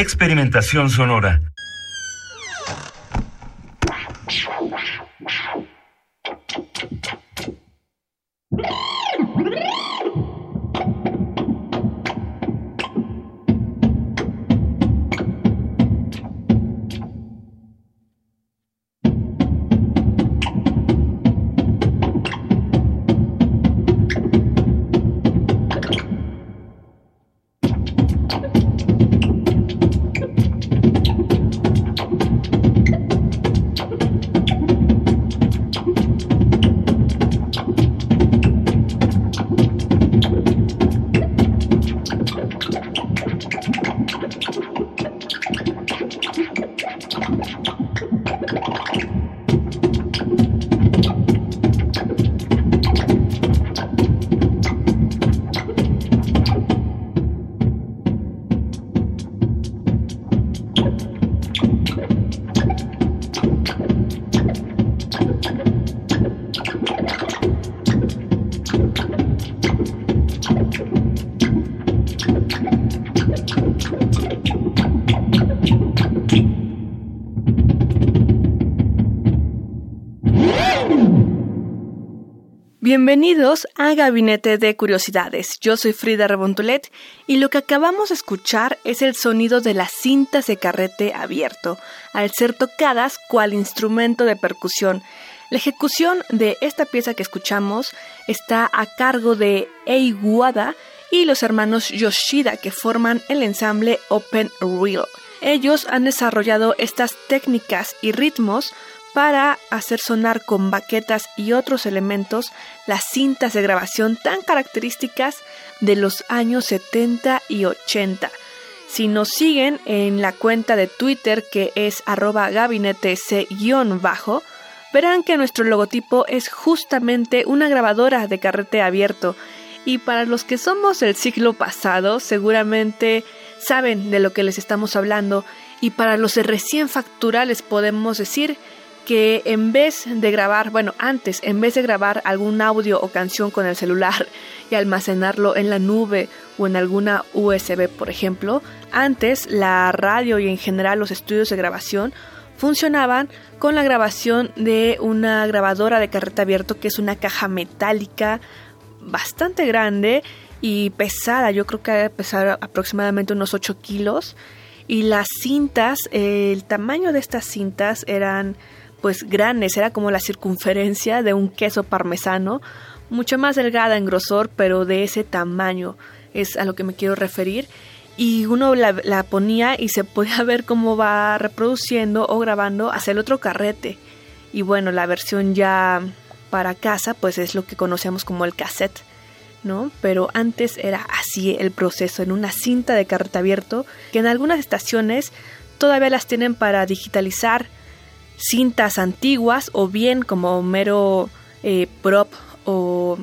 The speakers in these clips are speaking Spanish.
Experimentación sonora. Bienvenidos a Gabinete de Curiosidades. Yo soy Frida Rebontulet y lo que acabamos de escuchar es el sonido de las cintas de carrete abierto, al ser tocadas cual instrumento de percusión. La ejecución de esta pieza que escuchamos está a cargo de Ei Wada y los hermanos Yoshida que forman el ensamble Open Reel. Ellos han desarrollado estas técnicas y ritmos para hacer sonar con baquetas y otros elementos las cintas de grabación tan características de los años 70 y 80. Si nos siguen en la cuenta de Twitter que es arroba gabinete c-bajo, verán que nuestro logotipo es justamente una grabadora de carrete abierto y para los que somos del siglo pasado seguramente saben de lo que les estamos hablando y para los de recién factura les podemos decir que en vez de grabar, bueno, antes, en vez de grabar algún audio o canción con el celular y almacenarlo en la nube o en alguna USB, por ejemplo, antes la radio y en general los estudios de grabación funcionaban con la grabación de una grabadora de carrete abierto que es una caja metálica bastante grande y pesada, yo creo que debe pesar aproximadamente unos 8 kilos. Y las cintas, el tamaño de estas cintas eran pues grandes, era como la circunferencia de un queso parmesano, mucho más delgada en grosor, pero de ese tamaño es a lo que me quiero referir. Y uno la, ponía y se podía ver cómo va reproduciendo o grabando hacia el otro carrete. Y bueno, la versión ya para casa, pues es lo que conocemos como el cassette, ¿no? Pero antes era así el proceso, en una cinta de carrete abierto, que en algunas estaciones todavía las tienen para digitalizar cintas antiguas o bien como mero eh, prop o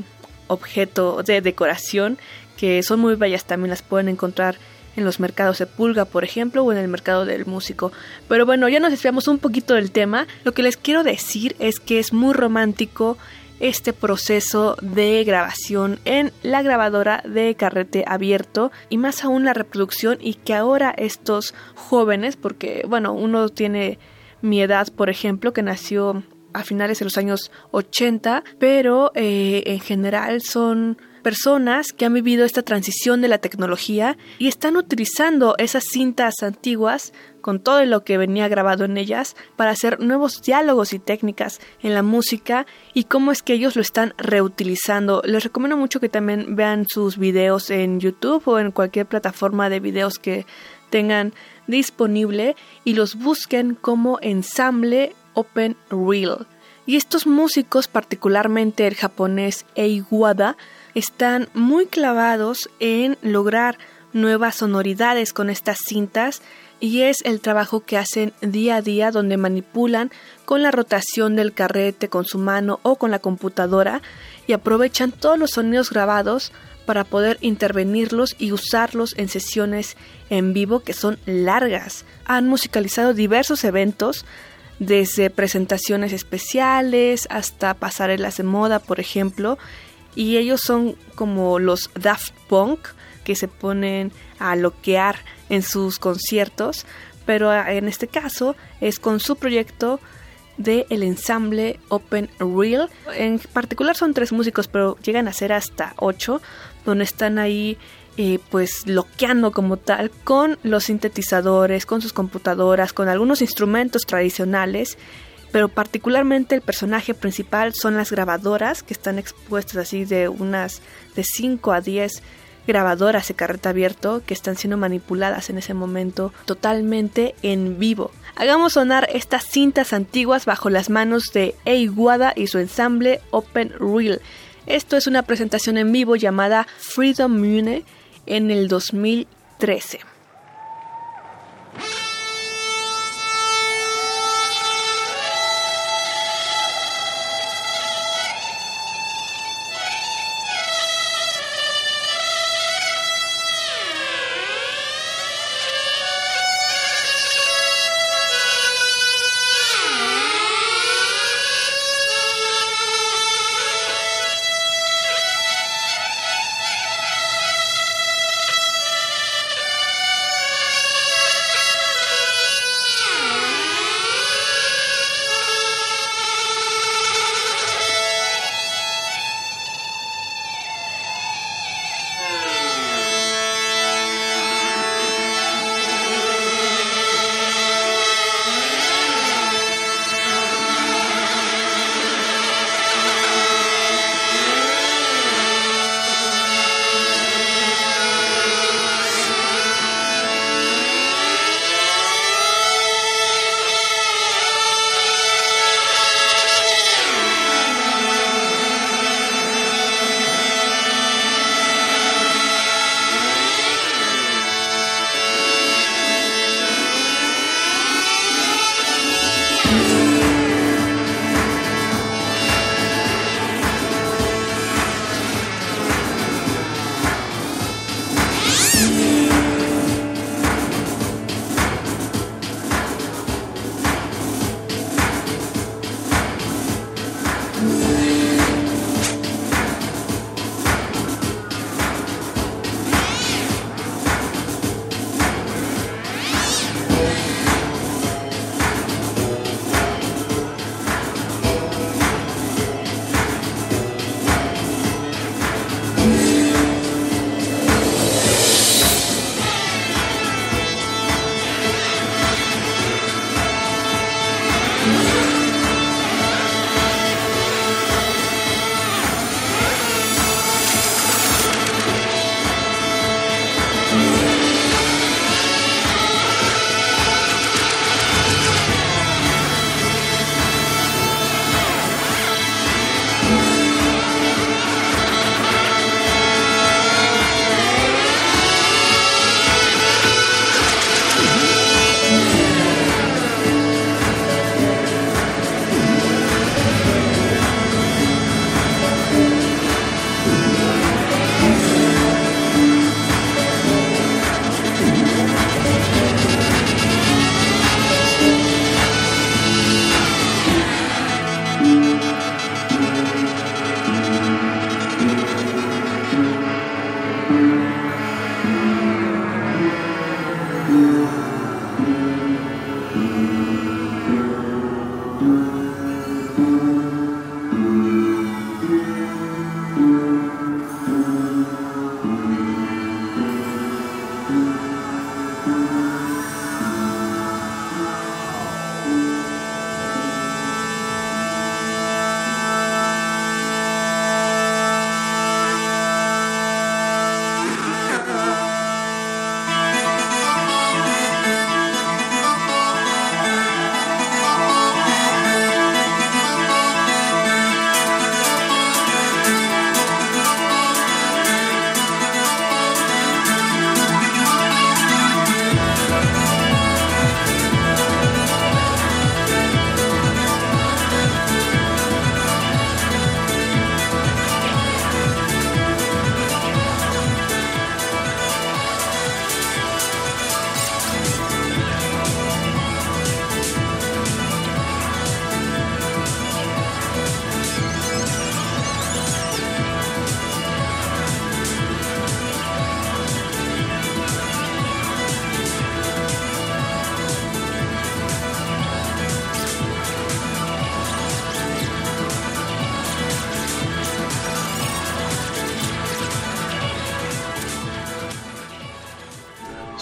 objeto de decoración que son muy bellas también las pueden encontrar en los mercados de pulga por ejemplo o en el mercado del músico. Pero bueno ya nos desviamos un poquito del tema. Lo que les quiero decir es que es muy romántico este proceso de grabación en la grabadora de carrete abierto y más aún la reproducción y que ahora estos jóvenes porque bueno uno tiene mi edad, por ejemplo, que nació a finales de los años 80, pero eh, en general son personas que han vivido esta transición de la tecnología y están utilizando esas cintas antiguas con todo lo que venía grabado en ellas para hacer nuevos diálogos y técnicas en la música y cómo es que ellos lo están reutilizando. Les recomiendo mucho que también vean sus videos en YouTube o en cualquier plataforma de videos que tengan disponible y los busquen como ensamble Open Reel. Y estos músicos, particularmente el japonés Eiwada, están muy clavados en lograr nuevas sonoridades con estas cintas y es el trabajo que hacen día a día donde manipulan con la rotación del carrete con su mano o con la computadora y aprovechan todos los sonidos grabados para poder intervenirlos y usarlos en sesiones en vivo que son largas. Han musicalizado diversos eventos, desde presentaciones especiales hasta pasarelas de moda, por ejemplo, y ellos son como los Daft Punk que se ponen a loquear en sus conciertos, pero en este caso es con su proyecto de el ensamble Open Real. En particular son tres músicos, pero llegan a ser hasta ocho, donde están ahí eh, pues loqueando como tal con los sintetizadores, con sus computadoras, con algunos instrumentos tradicionales. Pero particularmente el personaje principal son las grabadoras que están expuestas así de unas de 5 a 10 grabadoras de carrete abierto que están siendo manipuladas en ese momento totalmente en vivo. Hagamos sonar estas cintas antiguas bajo las manos de Eiguada y su ensamble Open Reel. Esto es una presentación en vivo llamada Freedom Mune en el 2013.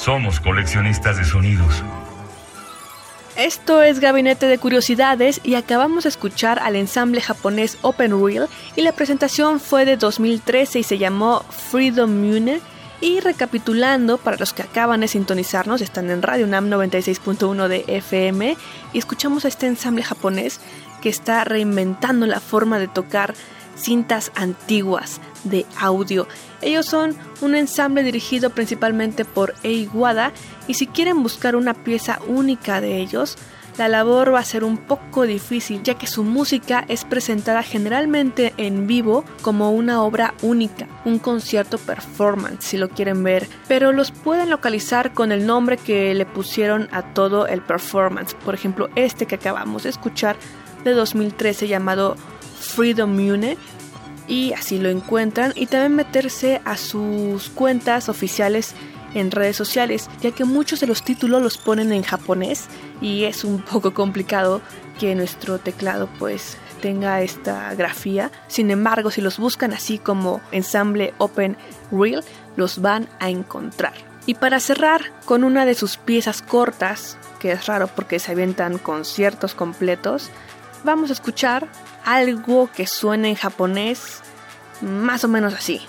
Somos coleccionistas de sonidos. Esto es Gabinete de Curiosidades y acabamos de escuchar al ensamble japonés Open Reel y la presentación fue de 2013 y se llamó Freedom Mune. Y recapitulando, para los que acaban de sintonizarnos, están en Radio NAM 96.1 de FM y escuchamos a este ensamble japonés que está reinventando la forma de tocar cintas antiguas de audio. Ellos son un ensamble dirigido principalmente por Ei Wada y si quieren buscar una pieza única de ellos, la labor va a ser un poco difícil ya que su música es presentada generalmente en vivo como una obra única, un concierto performance si lo quieren ver, pero los pueden localizar con el nombre que le pusieron a todo el performance, por ejemplo este que acabamos de escuchar de 2013 llamado Freedom Mune y así lo encuentran y también meterse a sus cuentas oficiales en redes sociales, ya que muchos de los títulos los ponen en japonés y es un poco complicado que nuestro teclado pues tenga esta grafía. Sin embargo, si los buscan así como ensamble Open Reel, los van a encontrar. Y para cerrar con una de sus piezas cortas, que es raro porque se avientan conciertos completos, vamos a escuchar algo que suene en japonés más o menos así.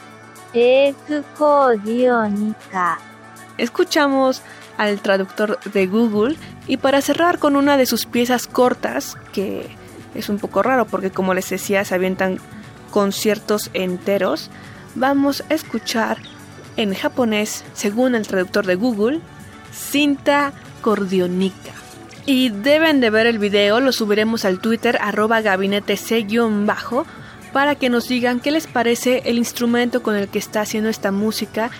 Escuchamos al traductor de Google y para cerrar con una de sus piezas cortas, que es un poco raro porque como les decía se avientan conciertos enteros, vamos a escuchar en japonés, según el traductor de Google, cinta cordionica. Y deben de ver el video, lo subiremos al Twitter arroba gabinete c-bajo para que nos digan qué les parece el instrumento con el que está haciendo esta música,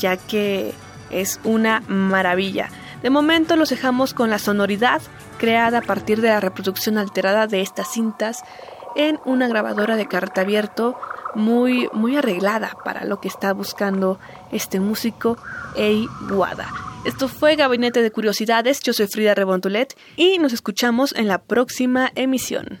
ya que es una maravilla. De momento los dejamos con la sonoridad creada a partir de la reproducción alterada de estas cintas en una grabadora de carta abierto muy, muy arreglada para lo que está buscando este músico Ei Wada. Esto fue Gabinete de Curiosidades, yo soy Frida Rebontulet y nos escuchamos en la próxima emisión.